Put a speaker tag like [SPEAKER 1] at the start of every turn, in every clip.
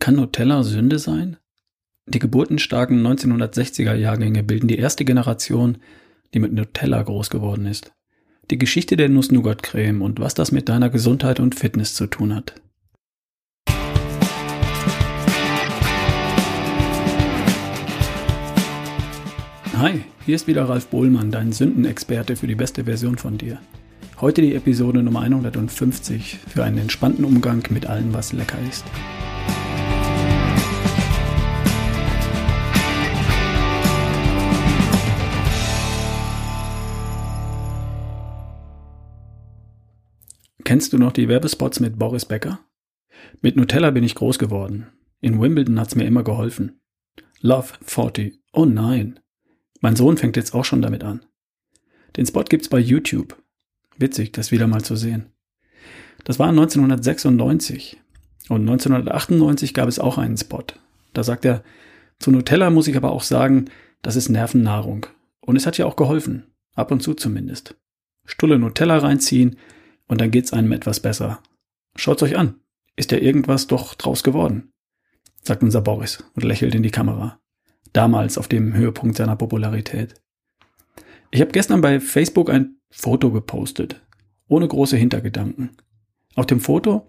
[SPEAKER 1] Kann Nutella Sünde sein? Die geburtenstarken 1960er Jahrgänge bilden die erste Generation, die mit Nutella groß geworden ist. Die Geschichte der Nuss-Nougat-Creme und was das mit deiner Gesundheit und Fitness zu tun hat. Hi, hier ist wieder Ralf Bohlmann, dein Sündenexperte für die beste Version von dir. Heute die Episode Nummer 150 für einen entspannten Umgang mit allem, was lecker ist. Kennst du noch die Werbespots mit Boris Becker? Mit Nutella bin ich groß geworden. In Wimbledon hat's mir immer geholfen. Love 40. Oh nein. Mein Sohn fängt jetzt auch schon damit an. Den Spot gibt's bei YouTube. Witzig, das wieder mal zu sehen. Das war 1996. Und 1998 gab es auch einen Spot. Da sagt er, zu Nutella muss ich aber auch sagen, das ist Nervennahrung. Und es hat ja auch geholfen. Ab und zu zumindest. Stulle Nutella reinziehen, und dann geht's einem etwas besser. Schaut's euch an. Ist ja irgendwas doch draus geworden, sagt unser Boris und lächelt in die Kamera. Damals auf dem Höhepunkt seiner Popularität. Ich habe gestern bei Facebook ein Foto gepostet, ohne große Hintergedanken. Auf dem Foto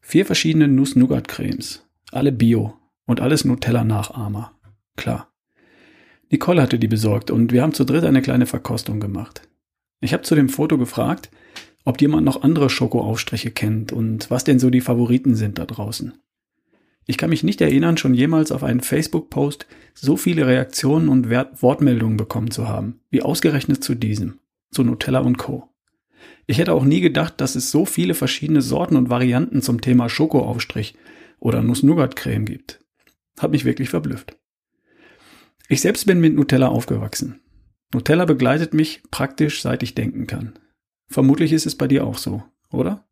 [SPEAKER 1] vier verschiedene Nuss-Nougat-Cremes, alle Bio und alles Nutella-Nachahmer. Klar. Nicole hatte die besorgt und wir haben zu dritt eine kleine Verkostung gemacht. Ich habe zu dem Foto gefragt, ob jemand noch andere Schokoaufstriche kennt und was denn so die Favoriten sind da draußen. Ich kann mich nicht erinnern, schon jemals auf einen Facebook-Post so viele Reaktionen und Wortmeldungen bekommen zu haben, wie ausgerechnet zu diesem, zu Nutella und Co. Ich hätte auch nie gedacht, dass es so viele verschiedene Sorten und Varianten zum Thema Schokoaufstrich oder Nuss-Nougat-Creme gibt. Hat mich wirklich verblüfft. Ich selbst bin mit Nutella aufgewachsen. Nutella begleitet mich praktisch seit ich denken kann. Vermutlich ist es bei dir auch so, oder?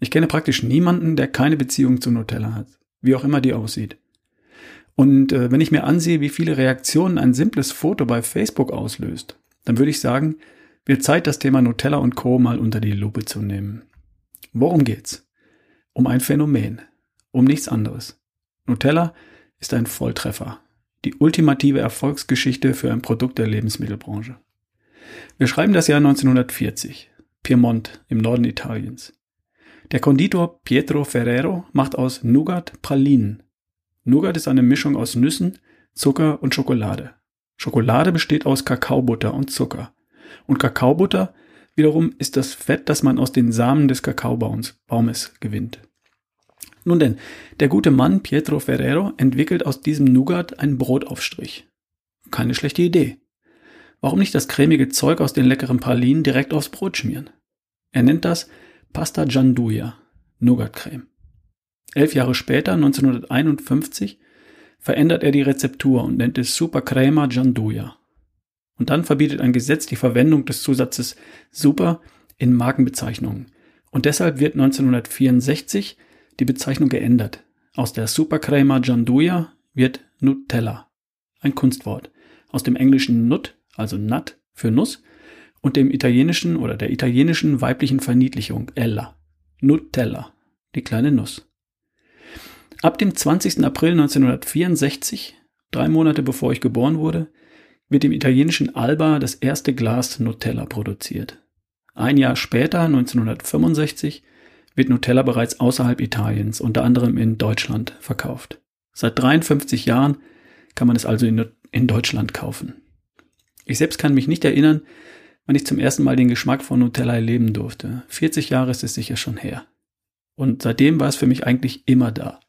[SPEAKER 1] Ich kenne praktisch niemanden, der keine Beziehung zu Nutella hat, wie auch immer die aussieht. Und äh, wenn ich mir ansehe, wie viele Reaktionen ein simples Foto bei Facebook auslöst, dann würde ich sagen, wird Zeit, das Thema Nutella und Co. mal unter die Lupe zu nehmen. Worum geht's? Um ein Phänomen, um nichts anderes. Nutella ist ein Volltreffer, die ultimative Erfolgsgeschichte für ein Produkt der Lebensmittelbranche. Wir schreiben das Jahr 1940. Piemont im Norden Italiens. Der Konditor Pietro Ferrero macht aus Nougat Pralinen. Nougat ist eine Mischung aus Nüssen, Zucker und Schokolade. Schokolade besteht aus Kakaobutter und Zucker. Und Kakaobutter wiederum ist das Fett, das man aus den Samen des Kakaobaumes gewinnt. Nun denn, der gute Mann Pietro Ferrero entwickelt aus diesem Nougat einen Brotaufstrich. Keine schlechte Idee. Warum nicht das cremige Zeug aus den leckeren Pralinen direkt aufs Brot schmieren? Er nennt das Pasta Gianduja, Nougatcreme. Elf Jahre später, 1951, verändert er die Rezeptur und nennt es Super Crema Gianduja. Und dann verbietet ein Gesetz die Verwendung des Zusatzes Super in Markenbezeichnungen. Und deshalb wird 1964 die Bezeichnung geändert. Aus der Super Crema Gianduja wird Nutella. Ein Kunstwort. Aus dem englischen Nut also Nut für Nuss, und dem italienischen oder der italienischen weiblichen Verniedlichung Ella, Nutella, die kleine Nuss. Ab dem 20. April 1964, drei Monate bevor ich geboren wurde, wird im italienischen Alba das erste Glas Nutella produziert. Ein Jahr später, 1965, wird Nutella bereits außerhalb Italiens, unter anderem in Deutschland, verkauft. Seit 53 Jahren kann man es also in, in Deutschland kaufen. Ich selbst kann mich nicht erinnern, wann ich zum ersten Mal den Geschmack von Nutella erleben durfte. 40 Jahre ist es sicher schon her. Und seitdem war es für mich eigentlich immer da.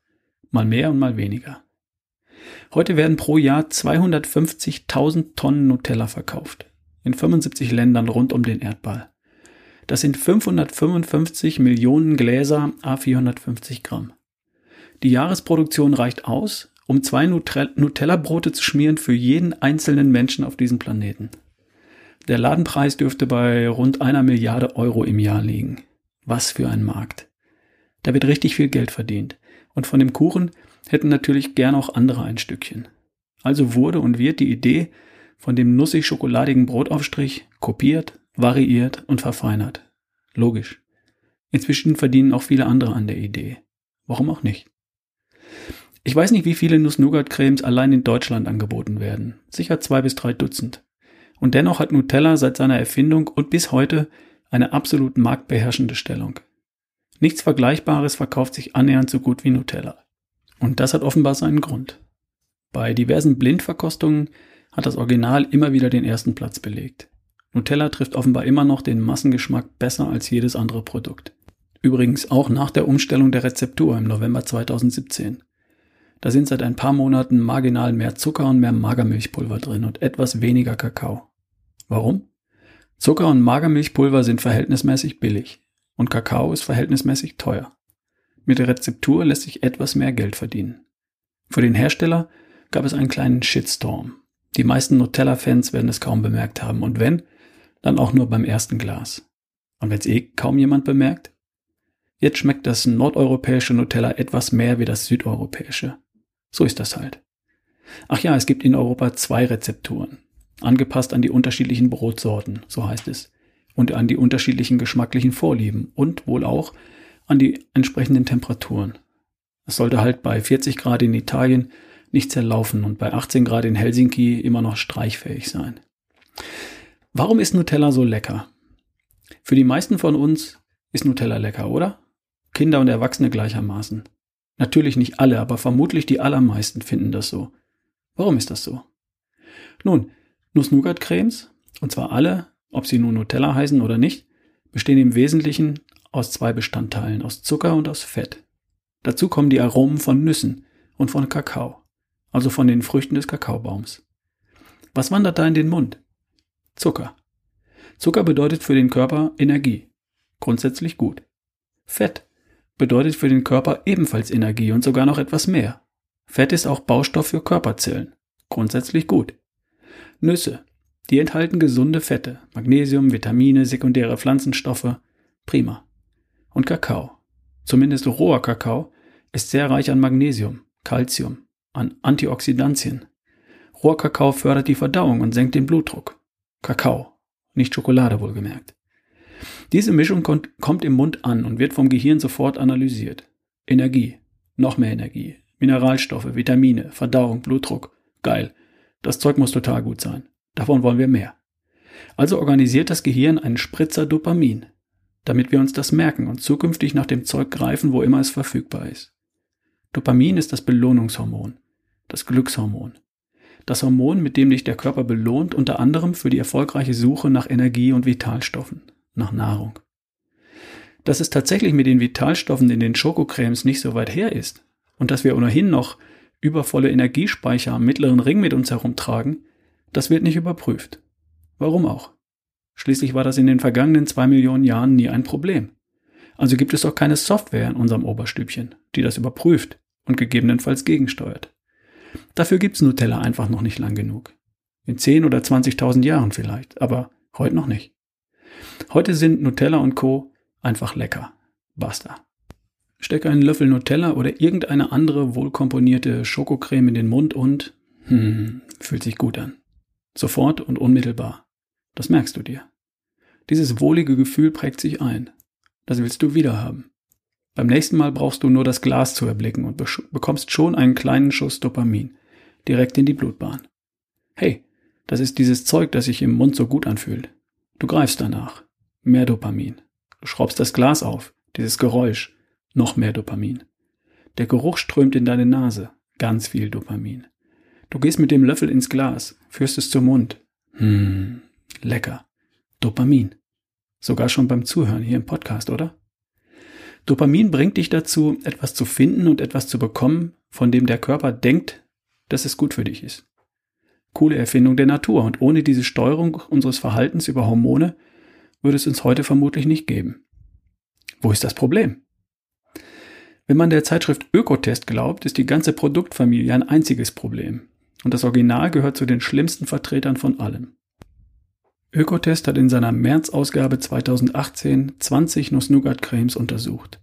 [SPEAKER 1] Mal mehr und mal weniger. Heute werden pro Jahr 250.000 Tonnen Nutella verkauft. In 75 Ländern rund um den Erdball. Das sind 555 Millionen Gläser a 450 Gramm. Die Jahresproduktion reicht aus, um zwei Nutella-Brote zu schmieren für jeden einzelnen Menschen auf diesem Planeten. Der Ladenpreis dürfte bei rund einer Milliarde Euro im Jahr liegen. Was für ein Markt. Da wird richtig viel Geld verdient. Und von dem Kuchen hätten natürlich gern auch andere ein Stückchen. Also wurde und wird die Idee von dem nussig-schokoladigen Brotaufstrich kopiert, variiert und verfeinert. Logisch. Inzwischen verdienen auch viele andere an der Idee. Warum auch nicht? Ich weiß nicht, wie viele Nuss-Nougat-Cremes allein in Deutschland angeboten werden. Sicher zwei bis drei Dutzend. Und dennoch hat Nutella seit seiner Erfindung und bis heute eine absolut marktbeherrschende Stellung. Nichts Vergleichbares verkauft sich annähernd so gut wie Nutella. Und das hat offenbar seinen Grund. Bei diversen Blindverkostungen hat das Original immer wieder den ersten Platz belegt. Nutella trifft offenbar immer noch den Massengeschmack besser als jedes andere Produkt. Übrigens auch nach der Umstellung der Rezeptur im November 2017. Da sind seit ein paar Monaten marginal mehr Zucker und mehr Magermilchpulver drin und etwas weniger Kakao. Warum? Zucker und Magermilchpulver sind verhältnismäßig billig und Kakao ist verhältnismäßig teuer. Mit der Rezeptur lässt sich etwas mehr Geld verdienen. Für den Hersteller gab es einen kleinen Shitstorm. Die meisten Nutella-Fans werden es kaum bemerkt haben und wenn, dann auch nur beim ersten Glas. Und wenn es eh kaum jemand bemerkt? Jetzt schmeckt das nordeuropäische Nutella etwas mehr wie das südeuropäische. So ist das halt. Ach ja, es gibt in Europa zwei Rezepturen, angepasst an die unterschiedlichen Brotsorten, so heißt es, und an die unterschiedlichen geschmacklichen Vorlieben und wohl auch an die entsprechenden Temperaturen. Es sollte halt bei 40 Grad in Italien nicht zerlaufen und bei 18 Grad in Helsinki immer noch streichfähig sein. Warum ist Nutella so lecker? Für die meisten von uns ist Nutella lecker, oder? Kinder und Erwachsene gleichermaßen. Natürlich nicht alle, aber vermutlich die allermeisten finden das so. Warum ist das so? Nun, Nuss-Nougat-Cremes, und zwar alle, ob sie nun Nutella heißen oder nicht, bestehen im Wesentlichen aus zwei Bestandteilen, aus Zucker und aus Fett. Dazu kommen die Aromen von Nüssen und von Kakao, also von den Früchten des Kakaobaums. Was wandert da in den Mund? Zucker. Zucker bedeutet für den Körper Energie. Grundsätzlich gut. Fett bedeutet für den Körper ebenfalls Energie und sogar noch etwas mehr. Fett ist auch Baustoff für Körperzellen. Grundsätzlich gut. Nüsse. Die enthalten gesunde Fette, Magnesium, Vitamine, sekundäre Pflanzenstoffe. Prima. Und Kakao. Zumindest roher Kakao ist sehr reich an Magnesium, Calcium, an Antioxidantien. Rohrkakao fördert die Verdauung und senkt den Blutdruck. Kakao, nicht Schokolade wohlgemerkt. Diese Mischung kommt im Mund an und wird vom Gehirn sofort analysiert. Energie, noch mehr Energie, Mineralstoffe, Vitamine, Verdauung, Blutdruck. Geil. Das Zeug muss total gut sein. Davon wollen wir mehr. Also organisiert das Gehirn einen Spritzer Dopamin, damit wir uns das merken und zukünftig nach dem Zeug greifen, wo immer es verfügbar ist. Dopamin ist das Belohnungshormon, das Glückshormon. Das Hormon, mit dem dich der Körper belohnt, unter anderem für die erfolgreiche Suche nach Energie und Vitalstoffen nach Nahrung. Dass es tatsächlich mit den Vitalstoffen in den Schokocremes nicht so weit her ist und dass wir ohnehin noch übervolle Energiespeicher am mittleren Ring mit uns herumtragen, das wird nicht überprüft. Warum auch? Schließlich war das in den vergangenen zwei Millionen Jahren nie ein Problem. Also gibt es auch keine Software in unserem Oberstübchen, die das überprüft und gegebenenfalls gegensteuert. Dafür gibt's Nutella einfach noch nicht lang genug. In 10 oder 20.000 Jahren vielleicht, aber heute noch nicht. Heute sind Nutella und Co. einfach lecker. Basta. Stecke einen Löffel Nutella oder irgendeine andere wohlkomponierte Schokocreme in den Mund und hm, fühlt sich gut an. Sofort und unmittelbar. Das merkst du dir. Dieses wohlige Gefühl prägt sich ein. Das willst du wieder haben. Beim nächsten Mal brauchst du nur das Glas zu erblicken und bekommst schon einen kleinen Schuss Dopamin direkt in die Blutbahn. Hey, das ist dieses Zeug, das sich im Mund so gut anfühlt. Du greifst danach. Mehr Dopamin. Du schraubst das Glas auf. Dieses Geräusch. Noch mehr Dopamin. Der Geruch strömt in deine Nase. Ganz viel Dopamin. Du gehst mit dem Löffel ins Glas, führst es zum Mund. Hm, lecker. Dopamin. Sogar schon beim Zuhören hier im Podcast, oder? Dopamin bringt dich dazu, etwas zu finden und etwas zu bekommen, von dem der Körper denkt, dass es gut für dich ist. Coole Erfindung der Natur und ohne diese Steuerung unseres Verhaltens über Hormone würde es uns heute vermutlich nicht geben. Wo ist das Problem? Wenn man der Zeitschrift Ökotest glaubt, ist die ganze Produktfamilie ein einziges Problem. Und das Original gehört zu den schlimmsten Vertretern von allem. Ökotest hat in seiner März-Ausgabe 2018 20 Nuss-Nougat-Cremes untersucht.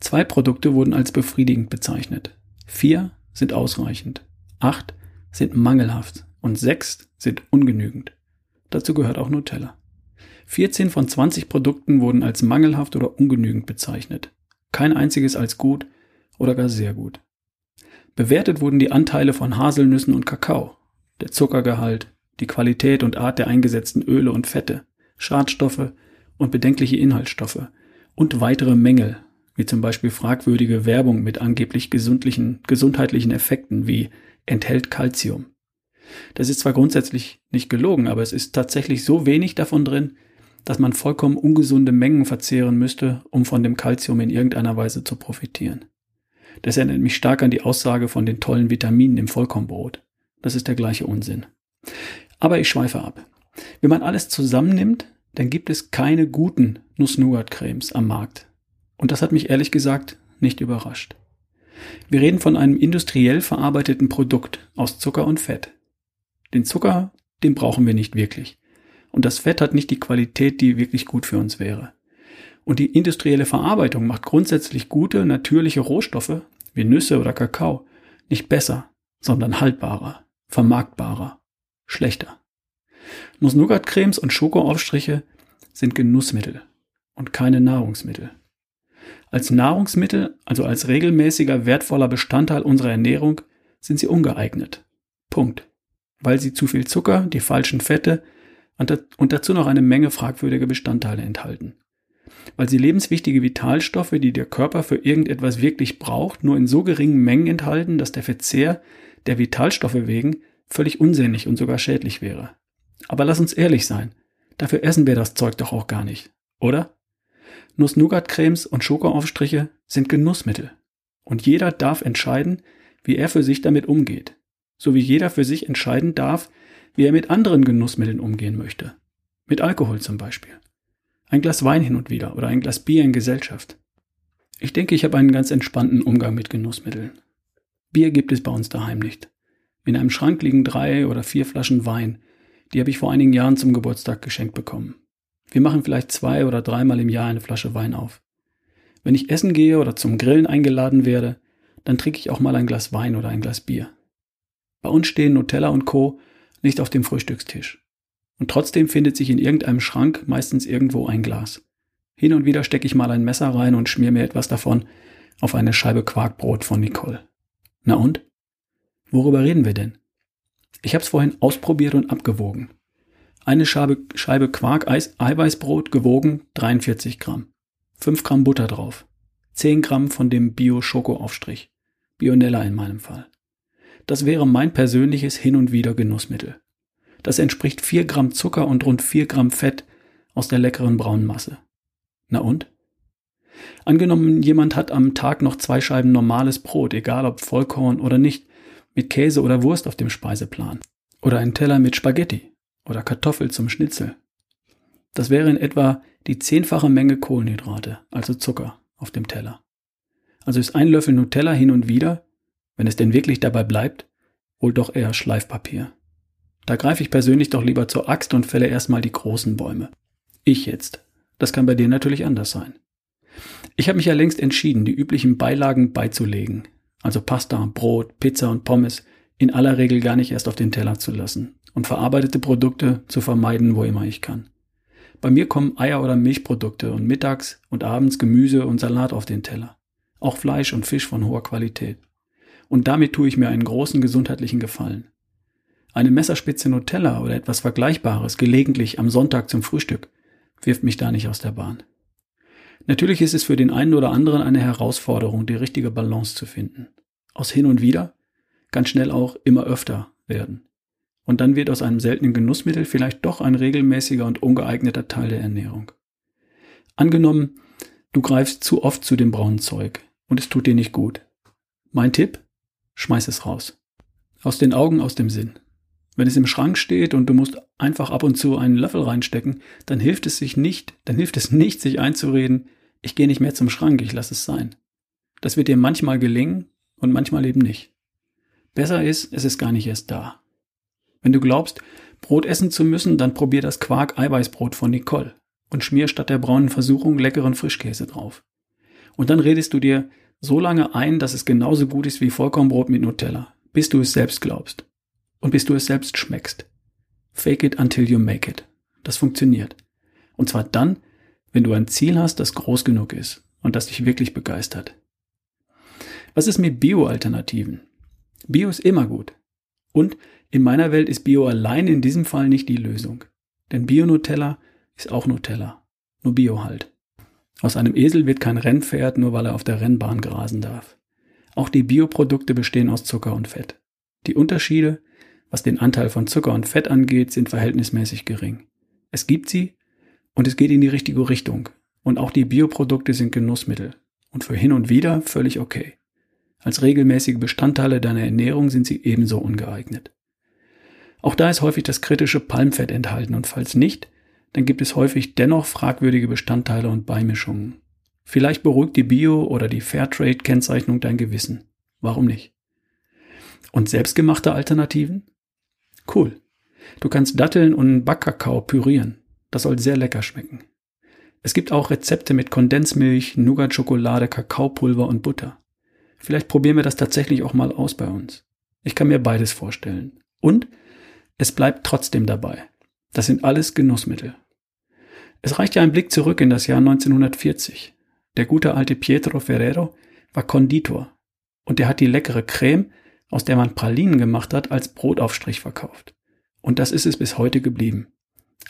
[SPEAKER 1] Zwei Produkte wurden als befriedigend bezeichnet. Vier sind ausreichend. Acht sind mangelhaft und sechs sind ungenügend. Dazu gehört auch Nutella. 14 von 20 Produkten wurden als mangelhaft oder ungenügend bezeichnet. Kein einziges als gut oder gar sehr gut. Bewertet wurden die Anteile von Haselnüssen und Kakao, der Zuckergehalt, die Qualität und Art der eingesetzten Öle und Fette, Schadstoffe und bedenkliche Inhaltsstoffe und weitere Mängel, wie zum Beispiel fragwürdige Werbung mit angeblich gesundlichen, gesundheitlichen Effekten wie enthält Calcium. Das ist zwar grundsätzlich nicht gelogen, aber es ist tatsächlich so wenig davon drin, dass man vollkommen ungesunde Mengen verzehren müsste, um von dem Calcium in irgendeiner Weise zu profitieren. Das erinnert mich stark an die Aussage von den tollen Vitaminen im Vollkornbrot. Das ist der gleiche Unsinn. Aber ich schweife ab. Wenn man alles zusammennimmt, dann gibt es keine guten Nuss-Nougat-Cremes am Markt. Und das hat mich ehrlich gesagt nicht überrascht. Wir reden von einem industriell verarbeiteten Produkt aus Zucker und Fett. Den Zucker, den brauchen wir nicht wirklich. Und das Fett hat nicht die Qualität, die wirklich gut für uns wäre. Und die industrielle Verarbeitung macht grundsätzlich gute, natürliche Rohstoffe, wie Nüsse oder Kakao, nicht besser, sondern haltbarer, vermarktbarer, schlechter. Nuss-Nougat-Cremes und Schokoaufstriche sind Genussmittel und keine Nahrungsmittel. Als Nahrungsmittel, also als regelmäßiger, wertvoller Bestandteil unserer Ernährung, sind sie ungeeignet. Punkt. Weil sie zu viel Zucker, die falschen Fette und dazu noch eine Menge fragwürdige Bestandteile enthalten. Weil sie lebenswichtige Vitalstoffe, die der Körper für irgendetwas wirklich braucht, nur in so geringen Mengen enthalten, dass der Verzehr der Vitalstoffe wegen völlig unsinnig und sogar schädlich wäre. Aber lass uns ehrlich sein. Dafür essen wir das Zeug doch auch gar nicht, oder? Nuss-Nougat-Cremes und Schokoaufstriche sind Genussmittel. Und jeder darf entscheiden, wie er für sich damit umgeht. So wie jeder für sich entscheiden darf, wie er mit anderen Genussmitteln umgehen möchte. Mit Alkohol zum Beispiel. Ein Glas Wein hin und wieder oder ein Glas Bier in Gesellschaft. Ich denke, ich habe einen ganz entspannten Umgang mit Genussmitteln. Bier gibt es bei uns daheim nicht. In einem Schrank liegen drei oder vier Flaschen Wein. Die habe ich vor einigen Jahren zum Geburtstag geschenkt bekommen. Wir machen vielleicht zwei oder dreimal im Jahr eine Flasche Wein auf. Wenn ich essen gehe oder zum Grillen eingeladen werde, dann trinke ich auch mal ein Glas Wein oder ein Glas Bier. Bei uns stehen Nutella und Co. nicht auf dem Frühstückstisch. Und trotzdem findet sich in irgendeinem Schrank meistens irgendwo ein Glas. Hin und wieder stecke ich mal ein Messer rein und schmier mir etwas davon auf eine Scheibe Quarkbrot von Nicole. Na und? Worüber reden wir denn? Ich habe es vorhin ausprobiert und abgewogen. Eine Scheibe, Scheibe Quark Eiweißbrot gewogen 43 Gramm. 5 Gramm Butter drauf. 10 Gramm von dem Bio-Schoko-Aufstrich. Bionella in meinem Fall. Das wäre mein persönliches Hin und Wieder Genussmittel. Das entspricht 4 Gramm Zucker und rund 4 Gramm Fett aus der leckeren braunen Masse. Na und? Angenommen, jemand hat am Tag noch zwei Scheiben normales Brot, egal ob Vollkorn oder nicht, mit Käse oder Wurst auf dem Speiseplan. Oder ein Teller mit Spaghetti oder Kartoffel zum Schnitzel. Das wäre in etwa die zehnfache Menge Kohlenhydrate, also Zucker, auf dem Teller. Also ist ein Löffel Nutella hin und wieder, wenn es denn wirklich dabei bleibt, wohl doch eher Schleifpapier. Da greife ich persönlich doch lieber zur Axt und fälle erstmal die großen Bäume. Ich jetzt. Das kann bei dir natürlich anders sein. Ich habe mich ja längst entschieden, die üblichen Beilagen beizulegen, also Pasta, Brot, Pizza und Pommes, in aller Regel gar nicht erst auf den Teller zu lassen und verarbeitete Produkte zu vermeiden, wo immer ich kann. Bei mir kommen Eier oder Milchprodukte und mittags und abends Gemüse und Salat auf den Teller. Auch Fleisch und Fisch von hoher Qualität. Und damit tue ich mir einen großen gesundheitlichen Gefallen. Eine Messerspitze Nutella oder etwas Vergleichbares gelegentlich am Sonntag zum Frühstück wirft mich da nicht aus der Bahn. Natürlich ist es für den einen oder anderen eine Herausforderung, die richtige Balance zu finden. Aus hin und wieder kann schnell auch immer öfter werden. Und dann wird aus einem seltenen Genussmittel vielleicht doch ein regelmäßiger und ungeeigneter Teil der Ernährung. Angenommen, du greifst zu oft zu dem braunen Zeug und es tut dir nicht gut. Mein Tipp? Schmeiß es raus. Aus den Augen, aus dem Sinn. Wenn es im Schrank steht und du musst einfach ab und zu einen Löffel reinstecken, dann hilft es sich nicht, dann hilft es nicht, sich einzureden, ich gehe nicht mehr zum Schrank, ich lasse es sein. Das wird dir manchmal gelingen und manchmal eben nicht. Besser ist, es ist gar nicht erst da. Wenn du glaubst, Brot essen zu müssen, dann probier das Quark-Eiweißbrot von Nicole und schmier statt der braunen Versuchung leckeren Frischkäse drauf. Und dann redest du dir so lange ein, dass es genauso gut ist wie Vollkornbrot mit Nutella, bis du es selbst glaubst. Und bis du es selbst schmeckst. Fake it until you make it. Das funktioniert. Und zwar dann, wenn du ein Ziel hast, das groß genug ist und das dich wirklich begeistert. Was ist mit Bio-Alternativen? Bio ist immer gut. Und in meiner Welt ist Bio allein in diesem Fall nicht die Lösung. Denn Bio-Nutella ist auch Nutella. Nur Bio halt. Aus einem Esel wird kein Rennpferd, nur weil er auf der Rennbahn grasen darf. Auch die Bioprodukte bestehen aus Zucker und Fett. Die Unterschiede, was den Anteil von Zucker und Fett angeht, sind verhältnismäßig gering. Es gibt sie und es geht in die richtige Richtung. Und auch die Bioprodukte sind Genussmittel. Und für hin und wieder völlig okay. Als regelmäßige Bestandteile deiner Ernährung sind sie ebenso ungeeignet. Auch da ist häufig das kritische Palmfett enthalten und falls nicht, dann gibt es häufig dennoch fragwürdige Bestandteile und Beimischungen. Vielleicht beruhigt die Bio- oder die Fairtrade-Kennzeichnung dein Gewissen. Warum nicht? Und selbstgemachte Alternativen? Cool. Du kannst Datteln und Backkakao pürieren. Das soll sehr lecker schmecken. Es gibt auch Rezepte mit Kondensmilch, Nougat-Schokolade, Kakaopulver und Butter. Vielleicht probieren wir das tatsächlich auch mal aus bei uns. Ich kann mir beides vorstellen. Und es bleibt trotzdem dabei. Das sind alles Genussmittel. Es reicht ja ein Blick zurück in das Jahr 1940. Der gute alte Pietro Ferrero war Konditor und der hat die leckere Creme, aus der man Pralinen gemacht hat, als Brotaufstrich verkauft. Und das ist es bis heute geblieben.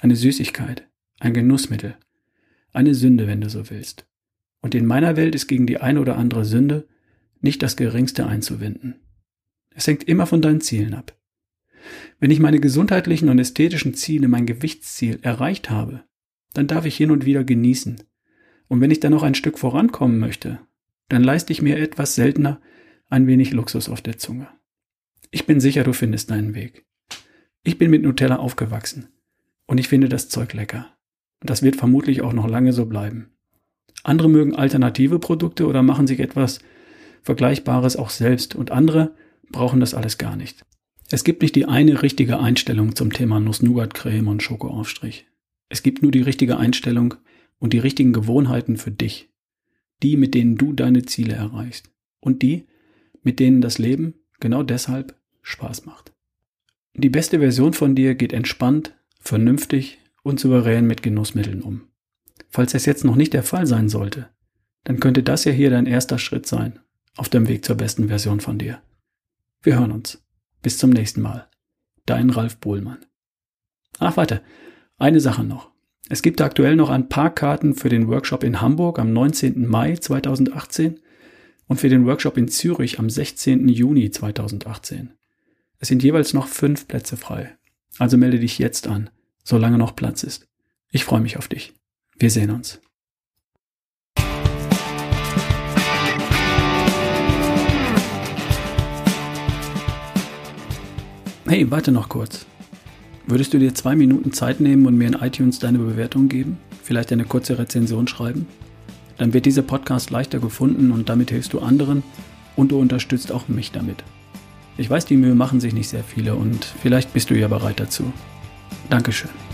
[SPEAKER 1] Eine Süßigkeit, ein Genussmittel, eine Sünde, wenn du so willst. Und in meiner Welt ist gegen die eine oder andere Sünde nicht das geringste einzuwenden. Es hängt immer von deinen Zielen ab. Wenn ich meine gesundheitlichen und ästhetischen Ziele, mein Gewichtsziel erreicht habe, dann darf ich hin und wieder genießen. Und wenn ich dann noch ein Stück vorankommen möchte, dann leiste ich mir etwas seltener ein wenig Luxus auf der Zunge. Ich bin sicher, du findest deinen Weg. Ich bin mit Nutella aufgewachsen und ich finde das Zeug lecker. Und das wird vermutlich auch noch lange so bleiben. Andere mögen alternative Produkte oder machen sich etwas Vergleichbares auch selbst und andere brauchen das alles gar nicht. Es gibt nicht die eine richtige Einstellung zum Thema Nuss-Nougat-Creme und Schokoaufstrich. Es gibt nur die richtige Einstellung und die richtigen Gewohnheiten für dich. Die, mit denen du deine Ziele erreichst. Und die, mit denen das Leben genau deshalb Spaß macht. Die beste Version von dir geht entspannt, vernünftig und souverän mit Genussmitteln um. Falls es jetzt noch nicht der Fall sein sollte, dann könnte das ja hier dein erster Schritt sein auf dem Weg zur besten Version von dir. Wir hören uns. Bis zum nächsten Mal. Dein Ralf Bohlmann. Ach, warte. Eine Sache noch. Es gibt aktuell noch ein paar Karten für den Workshop in Hamburg am 19. Mai 2018 und für den Workshop in Zürich am 16. Juni 2018. Es sind jeweils noch fünf Plätze frei. Also melde dich jetzt an, solange noch Platz ist. Ich freue mich auf dich. Wir sehen uns. Hey, warte noch kurz. Würdest du dir zwei Minuten Zeit nehmen und mir in iTunes deine Bewertung geben? Vielleicht eine kurze Rezension schreiben? Dann wird dieser Podcast leichter gefunden und damit hilfst du anderen und du unterstützt auch mich damit. Ich weiß, die Mühe machen sich nicht sehr viele und vielleicht bist du ja bereit dazu. Dankeschön.